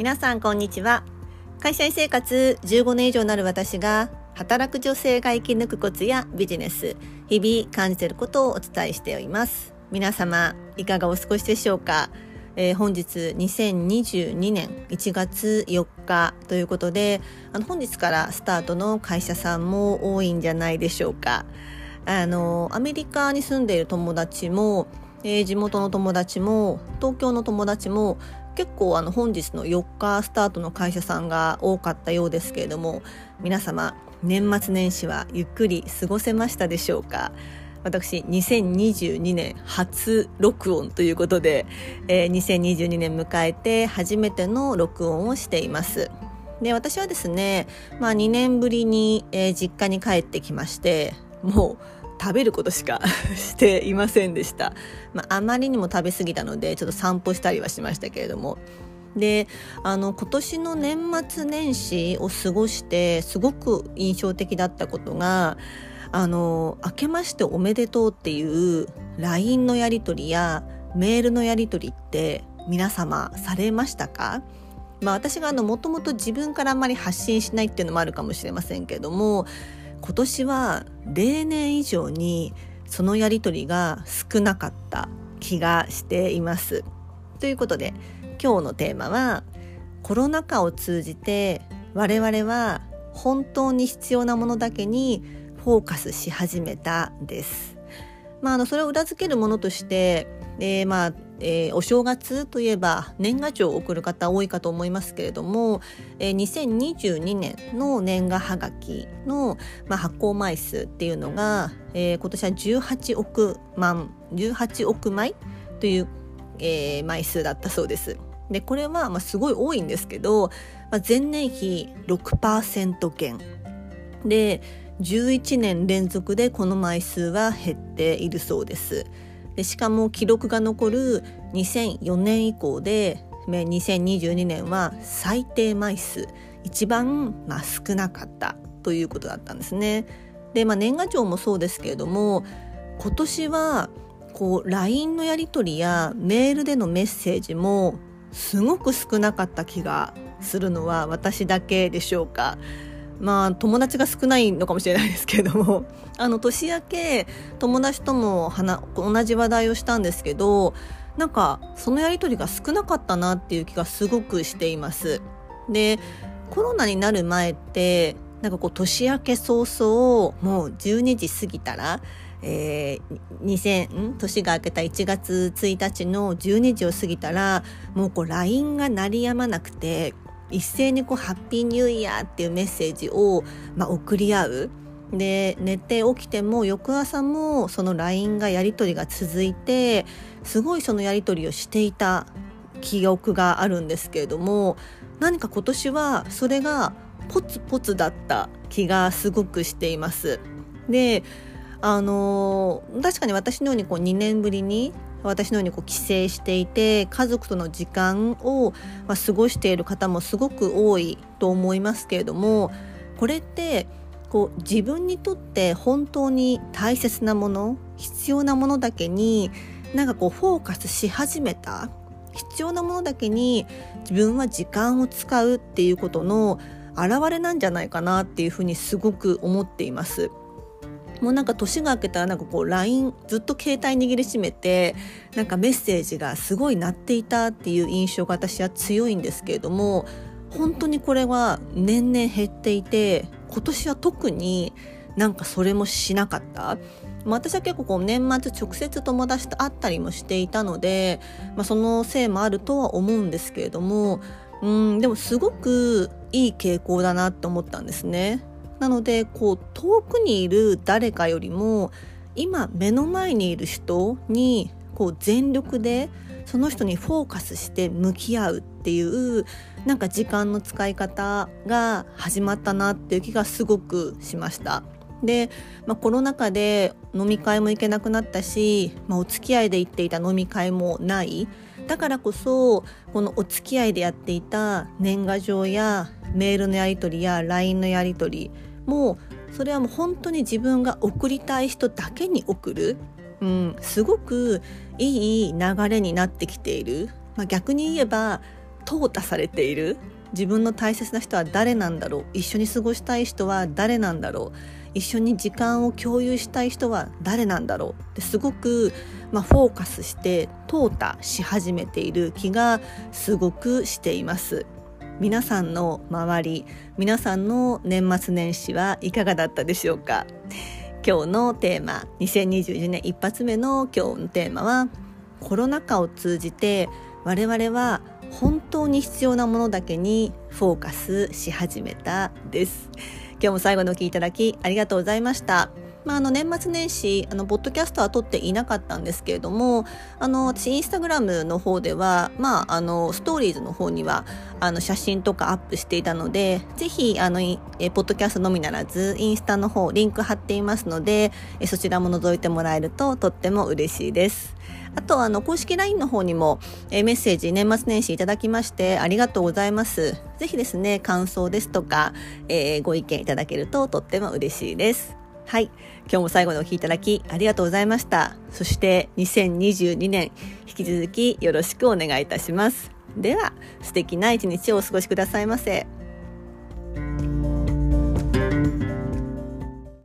皆さんこんにちは。会社員生活15年以上になる私が働く女性が生き抜くコツやビジネス日々感じていることをお伝えしております。皆様いかがお過ごしでしょうか、えー、本日2022年1月4日ということであの本日からスタートの会社さんも多いんじゃないでしょうか。あのアメリカに住んでいる友達もえー、地元の友達も東京の友達も結構あの本日の4日スタートの会社さんが多かったようですけれども皆様年末年始はゆっくり過ごせましたでしょうか？私2022年初録音ということで、えー、2022年迎えて初めての録音をしています。で私はですね、まあ、2年ぶりに、えー、実家に帰ってきましてもう食べることしか していませんでした、まあ、あまりにも食べ過ぎたのでちょっと散歩したりはしましたけれども。であの今年の年末年始を過ごしてすごく印象的だったことがあの明けましておめでとうっていう LINE のやり取りやメールのやり取りって皆様されましたか？まあ私がもともと自分からあんまり発信しないっていうのもあるかもしれませんけれども今年は例年以上にそのやり取りが少なかった気がしています。ということで今日のテーマはコロナ禍を通じて我々は本当に必要なものだけにフォーカスし始めたです。まあ、あのそれを裏付けるものとして、えー、まあえー、お正月といえば年賀状を送る方多いかと思いますけれども、えー、2022年の年賀はがきの、まあ、発行枚数っていうのが、えー、今年は18億万18億枚という、えー、枚数だったそうです。でこれはまあすごい多いんですけど、まあ、前年比6%減で11年連続でこの枚数は減っているそうです。でしかも記録が残る2004年以降で2022年は最低枚数一番、まあ、少なかったということだったんですね。で、まあ、年賀状もそうですけれども今年はこう LINE のやり取りやメールでのメッセージもすごく少なかった気がするのは私だけでしょうか。まあ友達が少ないのかもしれないですけれども あの年明け友達とも同じ話題をしたんですけどなんかそのやり取りが少なかったなっていう気がすごくしています。でコロナになる前ってなんかこう年明け早々もう12時過ぎたらえー、2000年が明けた1月1日の12時を過ぎたらもうこう LINE が鳴りやまなくて一斉にこうハッピーニューイヤーっていうメッセージを、まあ、送り合う。で寝て起きても翌朝もその LINE がやり取りが続いてすごいそのやり取りをしていた記憶があるんですけれども何か今年はそれがポツポツだった気がすごくしています。であの確かに私のようにこう2年ぶりに私のようにこう帰省していて家族との時間を、ま過ごしている方もすごく多いと思いますけれどもこれってこう自分にとって本当に大切なもの必要なものだけになんかこうフォーカスし始めた必要なものだけに自分は時間を使うっていうことの表れなんじゃないかなっていうふうにすごく思っています。もうなんか年が明けたらなんかこう LINE ずっと携帯握りしめてなんかメッセージがすごい鳴っていたっていう印象が私は強いんですけれども本当にこれは年々減っていて今年は特になんかそれもしなかった。まあ、私は結構こう年末直接友達と会ったりもしていたので、まあ、そのせいもあるとは思うんですけれどもうんでもすごくいい傾向だなと思ったんですね。なのでこう遠くにいる誰かよりも今目の前にいる人にこう全力でその人にフォーカスして向き合うっていうなんか時間の使い方が始まったなっていう気がすごくしました。で、まあ、コロナ禍で飲み会も行けなくなったし、まあ、お付き合いで行っていた飲み会もないだからこそこのお付き合いでやっていた年賀状やメールのやり取りや LINE のやり取りもうそれはもう本当に自分が送りたい人だけに送る、うん、すごくいい流れになってきている、まあ、逆に言えば淘汰されている。自分の大切な人は誰なんだろう。一緒に過ごしたい人は誰なんだろう。一緒に時間を共有したい人は誰なんだろう。ってすごく、まあ、フォーカスして淘汰し始めている気がすごくしています。皆さんの周り皆さんの年末年始はいかがだったでしょうか？今日のテーマ2022年一発目の今日のテーマはコロナ禍を通じて我々は本当に必要なものだけにフォーカスし始めたです。今日も最後のお聞きいただきありがとうございました。まあ、あの年末年始あのポッドキャストは撮っていなかったんですけれどもあの私インスタグラムの方では、まあ、あのストーリーズの方にはあの写真とかアップしていたのでぜひあのえポッドキャストのみならずインスタの方リンク貼っていますのでえそちらも覗いてもらえるととっても嬉しいです。あとあの公式 LINE の方にもえメッセージ年末年始いただきましてありがとうございます。ぜひですね感想ですとか、えー、ご意見いただけるととっても嬉しいです。はい。今日も最後のお聴きいただきありがとうございました。そして2022年引き続きよろしくお願いいたします。では素敵な一日をお過ごしくださいませ。